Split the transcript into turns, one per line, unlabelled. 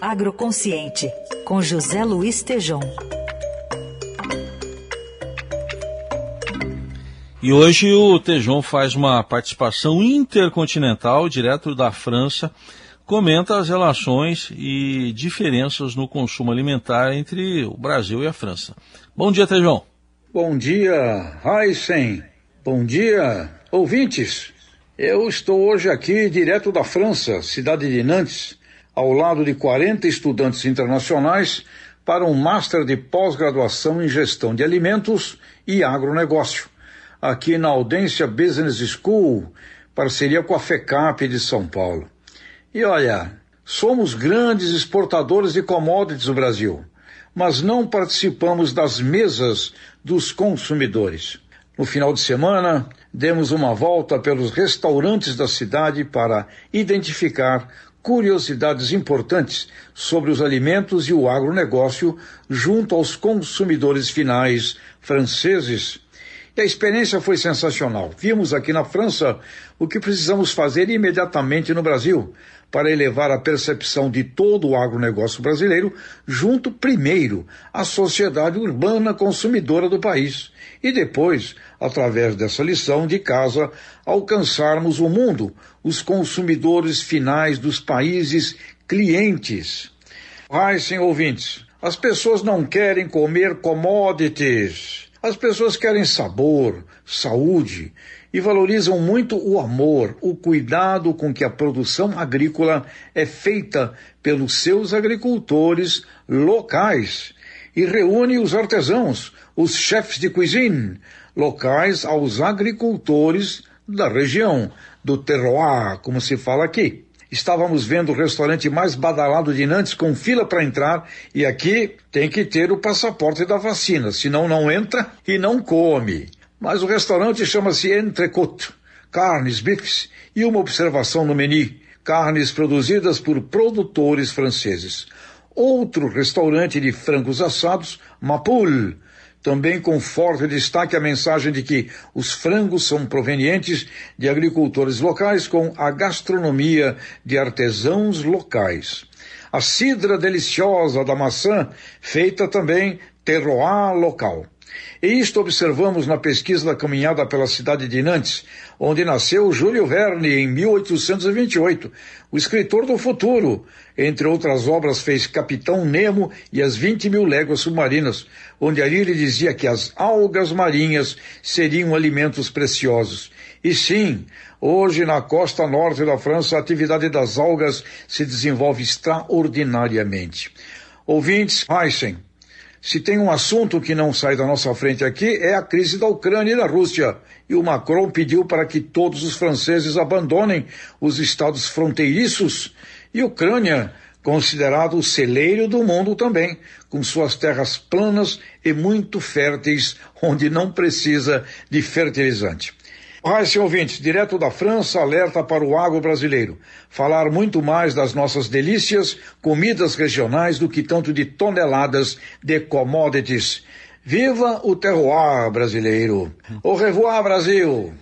Agroconsciente, com José Luiz Tejom.
E hoje o Tejon faz uma participação intercontinental, direto da França, comenta as relações e diferenças no consumo alimentar entre o Brasil e a França. Bom dia, Tejon.
Bom dia, Heisen. Bom dia, ouvintes. Eu estou hoje aqui direto da França, cidade de Nantes, ao lado de 40 estudantes internacionais para um Master de pós-graduação em Gestão de Alimentos e Agronegócio aqui na Audência Business School, parceria com a FECAP de São Paulo. E olha, somos grandes exportadores de commodities no Brasil, mas não participamos das mesas dos consumidores. No final de semana, demos uma volta pelos restaurantes da cidade para identificar curiosidades importantes sobre os alimentos e o agronegócio junto aos consumidores finais franceses e a experiência foi sensacional. Vimos aqui na França o que precisamos fazer imediatamente no Brasil para elevar a percepção de todo o agronegócio brasileiro junto primeiro à sociedade urbana consumidora do país e depois, através dessa lição de casa, alcançarmos o mundo, os consumidores finais dos países clientes. Ai, sim, ouvintes, as pessoas não querem comer commodities as pessoas querem sabor, saúde e valorizam muito o amor, o cuidado com que a produção agrícola é feita pelos seus agricultores locais e reúne os artesãos, os chefes de cuisine locais aos agricultores da região, do terroir, como se fala aqui. Estávamos vendo o restaurante mais badalado de Nantes com fila para entrar e aqui tem que ter o passaporte da vacina, senão não entra e não come. Mas o restaurante chama-se Entrecôte, carnes, bifes e uma observação no menu, carnes produzidas por produtores franceses. Outro restaurante de frangos assados, Mapoule, também com forte destaque a mensagem de que os frangos são provenientes de agricultores locais com a gastronomia de artesãos locais. A cidra deliciosa da maçã, feita também terroir local. E isto observamos na pesquisa da caminhada pela cidade de Nantes, onde nasceu Júlio Verne em 1828, o escritor do futuro. Entre outras obras, fez Capitão Nemo e as 20 mil léguas submarinas, onde ali ele dizia que as algas marinhas seriam alimentos preciosos. E sim, hoje na costa norte da França, a atividade das algas se desenvolve extraordinariamente. Ouvintes, Heisen, se tem um assunto que não sai da nossa frente aqui, é a crise da Ucrânia e da Rússia. E o Macron pediu para que todos os franceses abandonem os estados fronteiriços. E Ucrânia, considerado o celeiro do mundo também, com suas terras planas e muito férteis, onde não precisa de fertilizante. Raíssa ouvintes, direto da França, alerta para o agro brasileiro. Falar muito mais das nossas delícias, comidas regionais, do que tanto de toneladas de commodities. Viva o terroir brasileiro! Au revoir, Brasil!